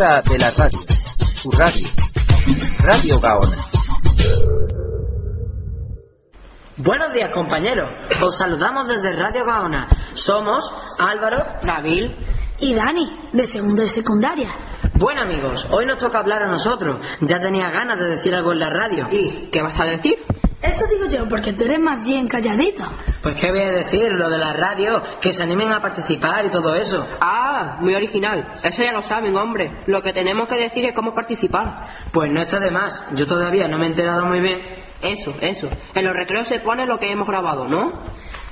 hora de la radio. Tu radio. Radio Gaona. Buenos días compañeros, os saludamos desde Radio Gaona. Somos Álvaro, Nabil y Dani, de segundo de secundaria. Bueno amigos, hoy nos toca hablar a nosotros. Ya tenía ganas de decir algo en la radio. ¿Y qué vas a decir? Eso digo yo, porque tú eres más bien calladito. Pues qué voy a decir, lo de la radio, que se animen a participar y todo eso. Ah, muy original. Eso ya lo saben, hombre. Lo que tenemos que decir es cómo participar. Pues no está de más. Yo todavía no me he enterado muy bien. Eso, eso. En los recreos se pone lo que hemos grabado, ¿no?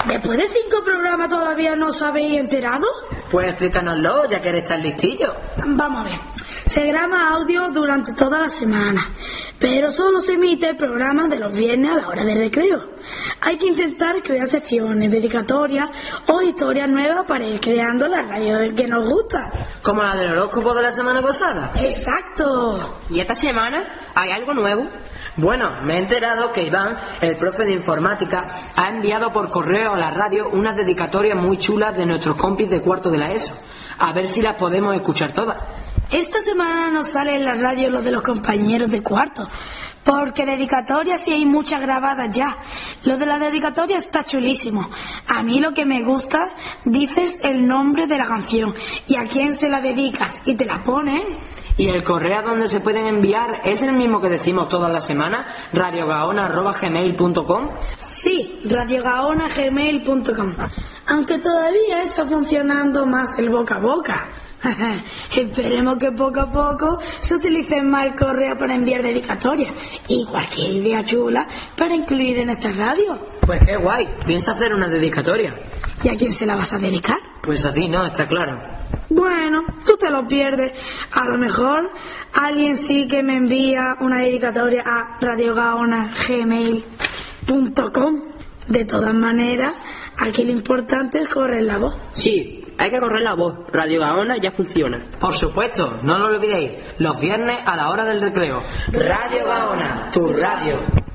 ¿Después de cinco programas todavía no os habéis enterado? Pues explícanoslo, ya que eres tan listillo. Vamos a ver. Se graba audio durante toda la semana, pero solo se emite el programa de los viernes a la hora de recreo. Hay que intentar crear secciones, dedicatorias o historias nuevas para ir creando la radio que nos gusta. Como la del horóscopo de la semana pasada. Exacto. ¿Y esta semana hay algo nuevo? Bueno, me he enterado que Iván, el profe de informática, ha enviado por correo a la radio unas dedicatorias muy chulas de nuestros compis de cuarto de la ESO. A ver si las podemos escuchar todas. Esta semana nos sale en la radio lo de los compañeros de cuarto, porque dedicatorias sí hay muchas grabadas ya. Lo de la dedicatoria está chulísimo. A mí lo que me gusta, dices el nombre de la canción y a quién se la dedicas y te la ponen. ¿Y el correo donde se pueden enviar es el mismo que decimos todas las semanas? radiogaona.gmail.com Sí, radiogaona.gmail.com Aunque todavía está funcionando más el boca a boca. Esperemos que poco a poco se utilice más el correo para enviar dedicatorias y cualquier idea chula para incluir en esta radio. Pues qué guay, piensa hacer una dedicatoria. ¿Y a quién se la vas a dedicar? Pues a ti, ¿no? Está claro. Bueno, tú te lo pierdes. A lo mejor alguien sí que me envía una dedicatoria a radiogaona.gmail.com. De todas maneras, aquí lo importante es correr la voz. Sí, hay que correr la voz. Radio Gaona ya funciona. Por supuesto, no lo olvidéis. Los viernes a la hora del recreo. Radio Gaona, tu radio.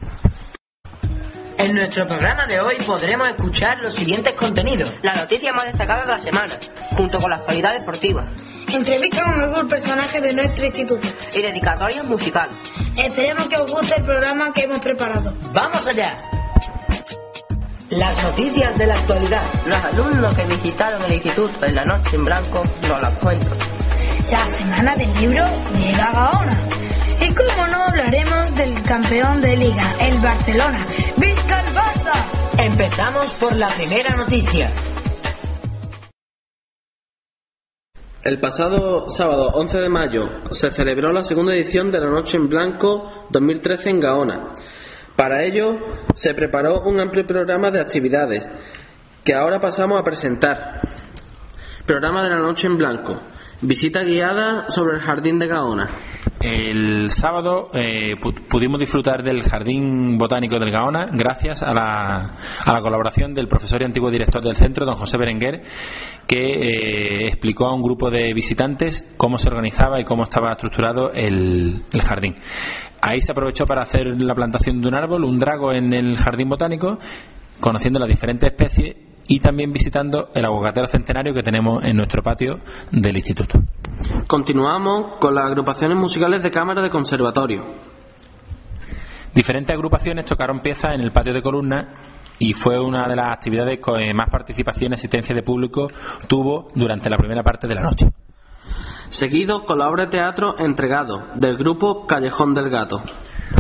En nuestro programa de hoy podremos escuchar los siguientes contenidos. La noticia más destacada de la semana, junto con la actualidad deportiva. Entrevista con algún personaje de nuestro instituto. Y dedicatorias musicales. Esperemos que os guste el programa que hemos preparado. ¡Vamos allá! Las noticias de la actualidad. Los alumnos que visitaron el instituto en la noche en blanco nos las cuentan. La semana del libro llega a Gaona. Y como no hablaremos del campeón de liga, el Barcelona. Empezamos por la primera noticia. El pasado sábado 11 de mayo se celebró la segunda edición de la Noche en Blanco 2013 en Gaona. Para ello se preparó un amplio programa de actividades que ahora pasamos a presentar. Programa de la Noche en Blanco. Visita guiada sobre el jardín de Gaona. El sábado eh, pudimos disfrutar del Jardín Botánico del Gaona gracias a la, a la, colaboración del profesor y antiguo director del centro, don José Berenguer, que eh, explicó a un grupo de visitantes cómo se organizaba y cómo estaba estructurado el, el jardín. Ahí se aprovechó para hacer la plantación de un árbol, un drago en el Jardín Botánico, conociendo las diferentes especies y también visitando el aguacatero centenario que tenemos en nuestro patio del instituto. Continuamos con las agrupaciones musicales de cámara de conservatorio. Diferentes agrupaciones tocaron piezas en el patio de columna y fue una de las actividades con más participación y asistencia de público tuvo durante la primera parte de la noche. Seguido con la obra de teatro Entregado del grupo Callejón del Gato.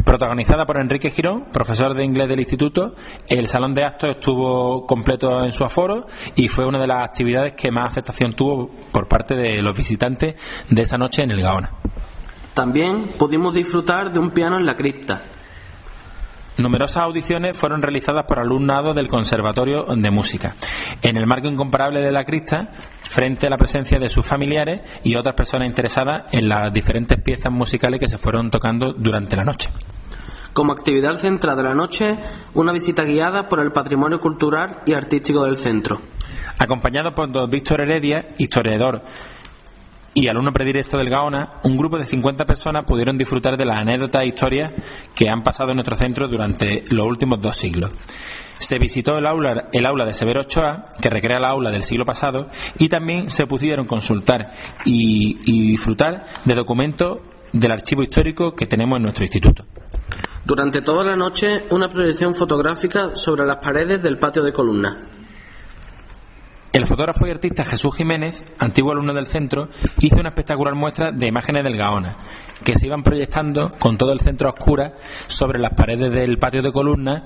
Protagonizada por Enrique Girón, profesor de inglés del instituto, el salón de actos estuvo completo en su aforo y fue una de las actividades que más aceptación tuvo por parte de los visitantes de esa noche en el Gaona. También pudimos disfrutar de un piano en la cripta. Numerosas audiciones fueron realizadas por alumnado del Conservatorio de Música, en el marco incomparable de la cripta, frente a la presencia de sus familiares y otras personas interesadas en las diferentes piezas musicales que se fueron tocando durante la noche. Como actividad central de la noche, una visita guiada por el patrimonio cultural y artístico del centro. Acompañado por don Víctor Heredia, historiador y alumno predilecto del Gaona, un grupo de 50 personas pudieron disfrutar de las anécdotas e historias que han pasado en nuestro centro durante los últimos dos siglos. Se visitó el aula, el aula de Severo Ochoa, que recrea la aula del siglo pasado, y también se pudieron consultar y disfrutar de documentos del archivo histórico que tenemos en nuestro instituto. Durante toda la noche, una proyección fotográfica sobre las paredes del patio de columnas. El fotógrafo y artista Jesús Jiménez, antiguo alumno del centro, hizo una espectacular muestra de imágenes del Gaona, que se iban proyectando con todo el centro a oscuras sobre las paredes del patio de columnas,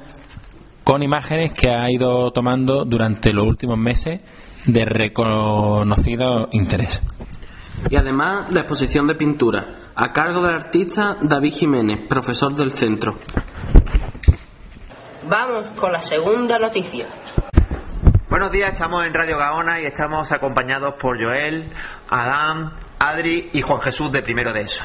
con imágenes que ha ido tomando durante los últimos meses de reconocido interés. Y además la exposición de pintura, a cargo del artista David Jiménez, profesor del centro. Vamos con la segunda noticia. Buenos días, estamos en Radio Gaona y estamos acompañados por Joel, Adán, Adri y Juan Jesús de Primero de Eso.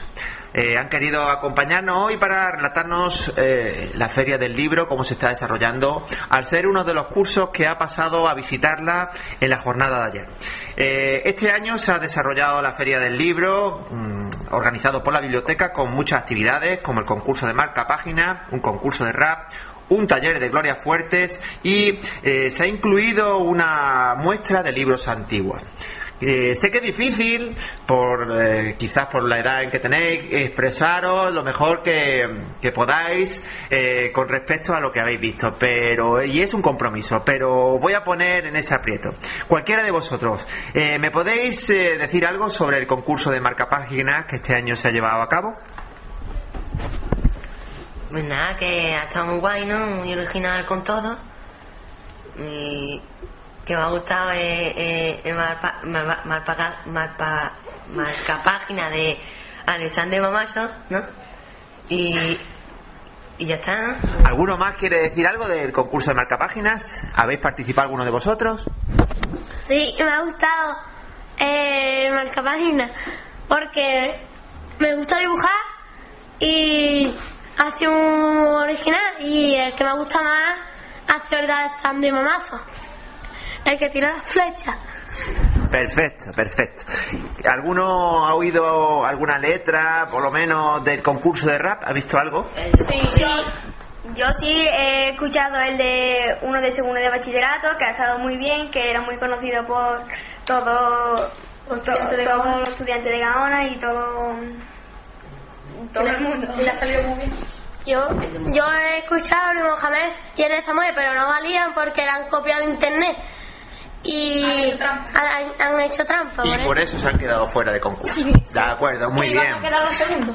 Eh, han querido acompañarnos hoy para relatarnos eh, la Feria del Libro, cómo se está desarrollando, al ser uno de los cursos que ha pasado a visitarla en la jornada de ayer. Eh, este año se ha desarrollado la Feria del Libro, mm, organizado por la biblioteca, con muchas actividades, como el concurso de marca página, un concurso de rap, un taller de Gloria Fuertes y eh, se ha incluido una muestra de libros antiguos. Eh, sé que es difícil, por eh, quizás por la edad en que tenéis, expresaros lo mejor que, podáis con respecto a lo que habéis visto, pero y es un compromiso, pero voy a poner en ese aprieto. Cualquiera de vosotros, ¿me podéis decir algo sobre el concurso de marca páginas que este año se ha llevado a cabo? Pues nada, que ha estado muy guay, ¿no? Muy original con todo. Y que me ha gustado eh, eh, el marpa, marpa, marpa- marpa- marcapágina de Alexander Mamaso, ¿no? Y, y ya está, ¿no? ¿Alguno más quiere decir algo del concurso de marca páginas? ¿Habéis participado alguno de vosotros? Sí, me ha gustado eh, el marcapágina porque me gusta dibujar y hace un original y el que me gusta más hace el de y Mamazo. El que tira las flechas. Perfecto, perfecto. ¿Alguno ha oído alguna letra, por lo menos, del concurso de rap? ¿Ha visto algo? Sí, sí. Yo sí he escuchado el de uno de segundo de bachillerato, que ha estado muy bien, que era muy conocido por todo, por to- todos los estudiantes de Gaona y todo, todo el mundo. Y le ha salido muy bien. Yo, yo he escuchado a Mohamed y de Samuel, pero no valían porque la han copiado de internet. Y Han hecho trampa. han, han hecho trampa. Y por por eso. eso se han quedado fuera de concurso. De acuerdo, muy bien.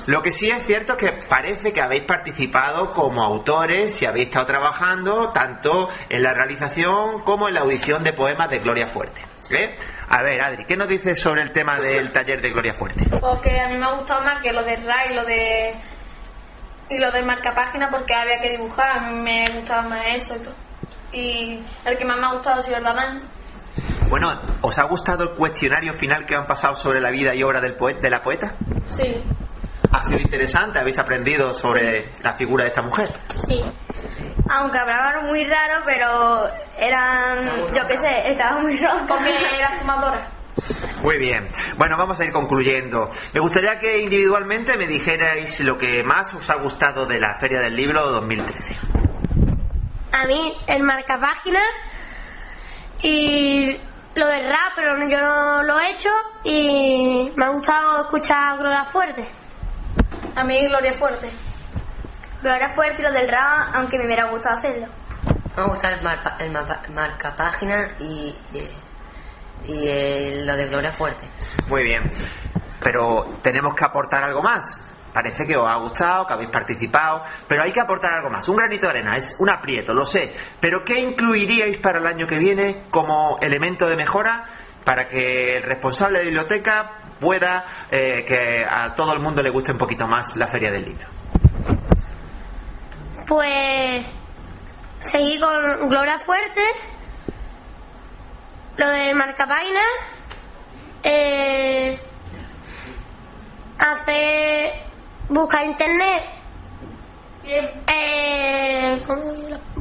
Lo que sí es cierto es que parece que habéis participado como autores y habéis estado trabajando tanto en la realización como en la audición de poemas de Gloria Fuerte. ¿Eh? A ver, Adri, ¿qué nos dices sobre el tema del taller de Gloria Fuerte? Porque a mí me ha gustado más que lo de RAI y lo de. Y lo de marcapágina porque había que dibujar. A mí me gustaba más eso y todo. Y el que más me ha gustado ha sido el Batman. Bueno, ¿os ha gustado el cuestionario final que han pasado sobre la vida y obra del poeta, de la poeta? Sí. Ha sido interesante, habéis aprendido sobre la figura de esta mujer. Sí. Aunque hablaban muy raro, pero eran, yo qué sé, estaban muy rocos. Porque era fumadora. Muy bien. Bueno, vamos a ir concluyendo. Me gustaría que individualmente me dijerais lo que más os ha gustado de la Feria del Libro 2013. A mí el marcapágina y lo del rap, pero yo no lo he hecho y me ha gustado escuchar a Gloria Fuerte. A mí Gloria Fuerte. Gloria Fuerte y lo del rap, aunque me hubiera gustado hacerlo. Me ha gustado el, marpa- el mapa- marcapágina y, y eh, lo de Gloria Fuerte. Muy bien. Pero tenemos que aportar algo más. Parece que os ha gustado, que habéis participado, pero hay que aportar algo más. Un granito de arena, es un aprieto, lo sé. Pero ¿qué incluiríais para el año que viene como elemento de mejora para que el responsable de biblioteca pueda eh, que a todo el mundo le guste un poquito más la feria del libro? Pues seguí con Gloria Fuerte, lo del marcapágina, eh, hacer, buscar internet, eh,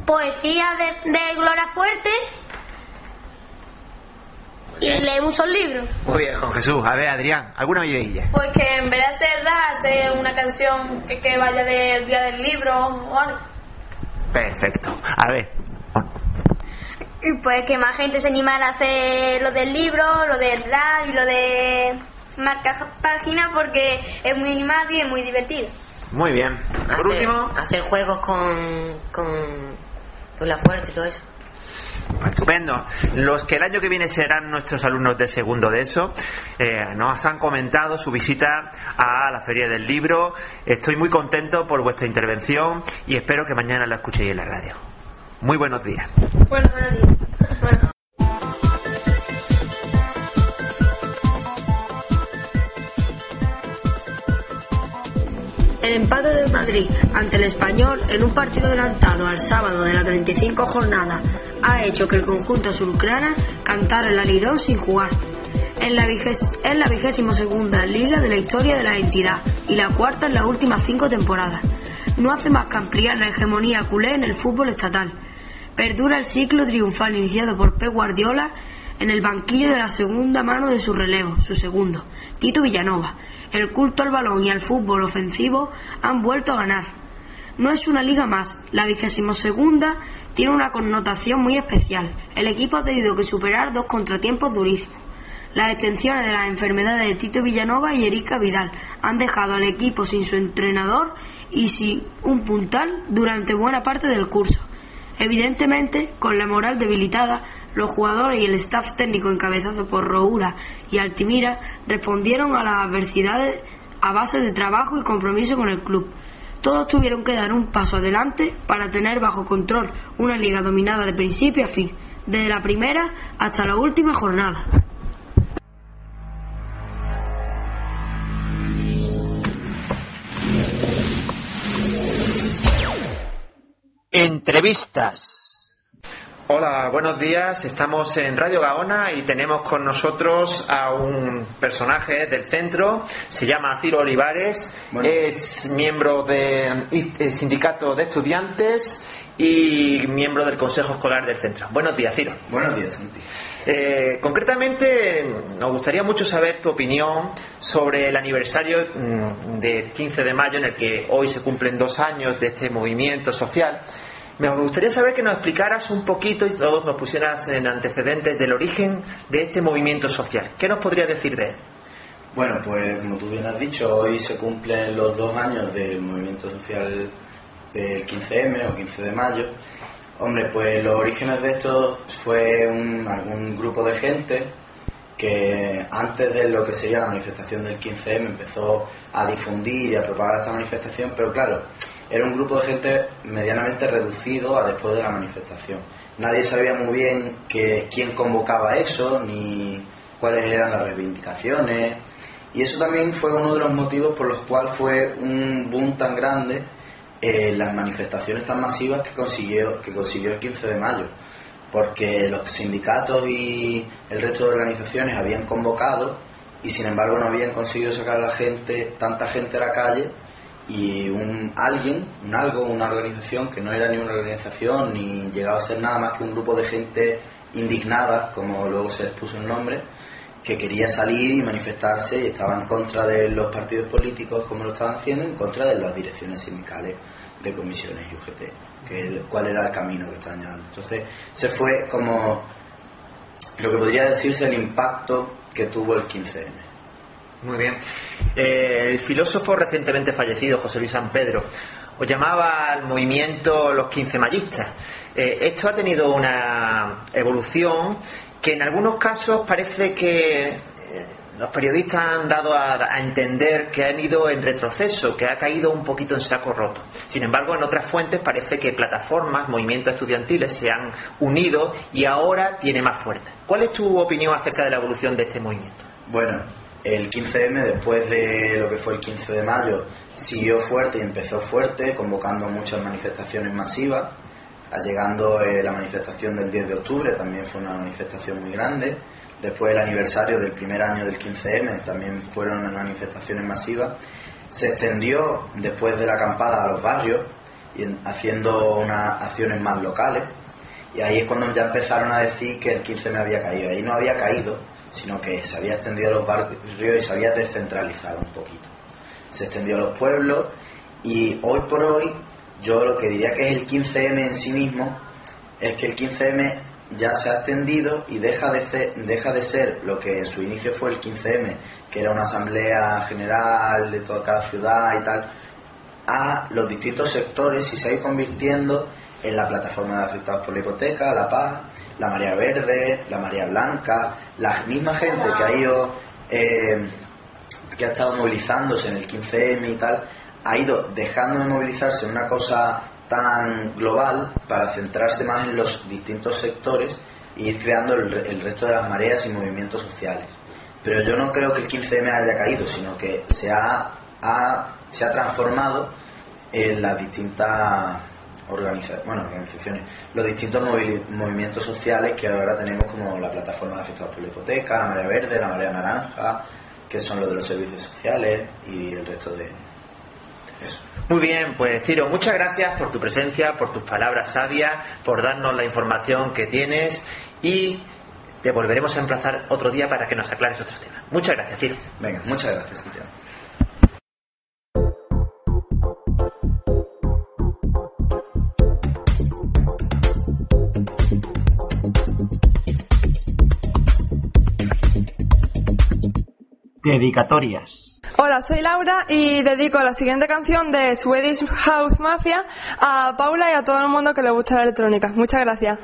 poesía de, de Gloria Fuerte y leer muchos libros. Muy bien, Juan Jesús. A ver, Adrián, ¿alguna idea? Pues que en vez de hacer rap, hacer una canción que, que vaya del día del libro o algo. Perfecto. A ver, Y pues que más gente se animara a hacer lo del libro, lo del rap y lo de marcar páginas porque es muy animado y es muy divertido. Muy bien. Por Hacer- último, Hacer juegos con, con, con la fuerza y todo eso. Pues estupendo. Los que el año que viene serán nuestros alumnos de segundo de eso, eh, nos han comentado su visita a la Feria del Libro. Estoy muy contento por vuestra intervención y espero que mañana la escuchéis en la radio. Muy buenos días. Bueno, Buenos días. El empate del Madrid ante el Español en un partido adelantado al sábado de la 35 jornada ha hecho que el conjunto azulcrana cantara el alirón sin jugar. Es la, la segunda liga de la historia de la entidad y la cuarta en las últimas cinco temporadas. No hace más que ampliar la hegemonía culé en el fútbol estatal. Perdura el ciclo triunfal iniciado por Pep Guardiola en el banquillo de la segunda mano de su relevo, su segundo, Tito Villanova. El culto al balón y al fútbol ofensivo han vuelto a ganar. No es una liga más, la vigésimo segunda tiene una connotación muy especial. El equipo ha tenido que superar dos contratiempos durísimos. Las extensiones de las enfermedades de Tito Villanova y Erika Vidal han dejado al equipo sin su entrenador y sin un puntal durante buena parte del curso. Evidentemente, con la moral debilitada, los jugadores y el staff técnico encabezado por Roura y Altimira respondieron a las adversidades a base de trabajo y compromiso con el club. Todos tuvieron que dar un paso adelante para tener bajo control una liga dominada de principio a fin, desde la primera hasta la última jornada. Entrevistas. Hola, buenos días. Estamos en Radio Gaona y tenemos con nosotros a un personaje del centro. Se llama Ciro Olivares. Es miembro del sindicato de estudiantes y miembro del consejo escolar del centro. Buenos días, Ciro. Buenos días, Santi. Eh, concretamente, nos gustaría mucho saber tu opinión sobre el aniversario mm, del 15 de mayo, en el que hoy se cumplen dos años de este movimiento social. Me gustaría saber que nos explicaras un poquito y todos nos pusieras en antecedentes del origen de este movimiento social. ¿Qué nos podrías decir de él? Bueno, pues como tú bien has dicho, hoy se cumplen los dos años del movimiento social del 15M o 15 de mayo. Hombre, pues los orígenes de esto fue un, algún grupo de gente que antes de lo que sería la manifestación del 15M empezó a difundir y a propagar esta manifestación, pero claro, era un grupo de gente medianamente reducido a después de la manifestación. Nadie sabía muy bien que, quién convocaba eso, ni cuáles eran las reivindicaciones, y eso también fue uno de los motivos por los cuales fue un boom tan grande eh, las manifestaciones tan masivas que consiguió, que consiguió el 15 de mayo, porque los sindicatos y el resto de organizaciones habían convocado y sin embargo no habían conseguido sacar a la gente, tanta gente a la calle y un alguien, un algo, una organización que no era ni una organización ni llegaba a ser nada más que un grupo de gente indignada, como luego se les puso el nombre, que quería salir y manifestarse y estaba en contra de los partidos políticos como lo estaban haciendo, en contra de las direcciones sindicales de comisiones y UGT, que el- cuál era el camino que estaban llevando. Entonces se fue como lo que podría decirse el impacto que tuvo el 15M. Muy bien. Eh, el filósofo recientemente fallecido, José Luis San Pedro, os llamaba al movimiento los 15 mayistas. Eh, esto ha tenido una evolución que en algunos casos parece que eh, los periodistas han dado a, a entender que han ido en retroceso, que ha caído un poquito en saco roto. Sin embargo, en otras fuentes parece que plataformas, movimientos estudiantiles se han unido y ahora tiene más fuerza. ¿Cuál es tu opinión acerca de la evolución de este movimiento? Bueno, el 15M, después de lo que fue el 15 de mayo, siguió fuerte y empezó fuerte, convocando muchas manifestaciones masivas. Llegando eh, la manifestación del 10 de octubre, también fue una manifestación muy grande. Después el aniversario del primer año del 15M, también fueron manifestaciones masivas. Se extendió después de la acampada a los barrios, y en- haciendo unas acciones más locales. Y ahí es cuando ya empezaron a decir que el 15M había caído. Ahí no había caído, sino que se había extendido a los barrios y se había descentralizado un poquito. Se extendió a los pueblos y hoy por hoy yo lo que diría que es el 15M en sí mismo es que el 15M ya se ha extendido y deja de, ser, deja de ser lo que en su inicio fue el 15M, que era una asamblea general de toda cada ciudad y tal, a los distintos sectores y se ha ido convirtiendo en la plataforma de afectados por la hipoteca, la paz, la María Verde, la María Blanca, la misma gente que ha ido, eh, que ha estado movilizándose en el 15M y tal, ha ido dejando de movilizarse en una cosa tan global para centrarse más en los distintos sectores e ir creando el, el resto de las mareas y movimientos sociales. Pero yo no creo que el 15M haya caído, sino que se ha, ha- se ha transformado en las distintas organizaciones, bueno, organizaciones, los distintos movili- movimientos sociales que ahora tenemos como la plataforma de afectados por la hipoteca, la marea verde, la marea naranja, que son los de los servicios sociales y el resto de eso. Muy bien, pues Ciro, muchas gracias por tu presencia, por tus palabras sabias, por darnos la información que tienes y te volveremos a emplazar otro día para que nos aclares otros temas. Muchas gracias, Ciro. Venga, muchas gracias, Santiago. Dedicatorias. Hola, soy Laura y dedico la siguiente canción de Swedish House Mafia a Paula y a todo el mundo que le gusta la electrónica. Muchas gracias.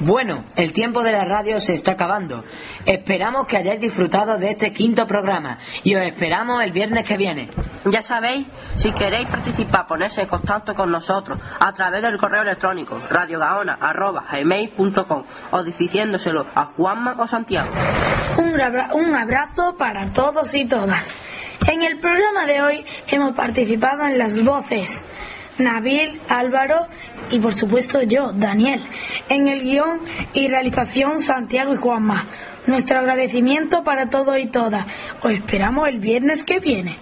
Bueno, el tiempo de la radio se está acabando. Esperamos que hayáis disfrutado de este quinto programa y os esperamos el viernes que viene. Ya sabéis, si queréis participar, ponerse en contacto con nosotros a través del correo electrónico radiogaona.gmail.com o diciéndoselo a Juanma o Santiago. Un, abra- un abrazo para todos y todas. En el programa de hoy hemos participado en las voces Nabil, Álvaro y por supuesto yo, Daniel. En el guion y realización Santiago y Juanma. Nuestro agradecimiento para todos y todas. Os esperamos el viernes que viene.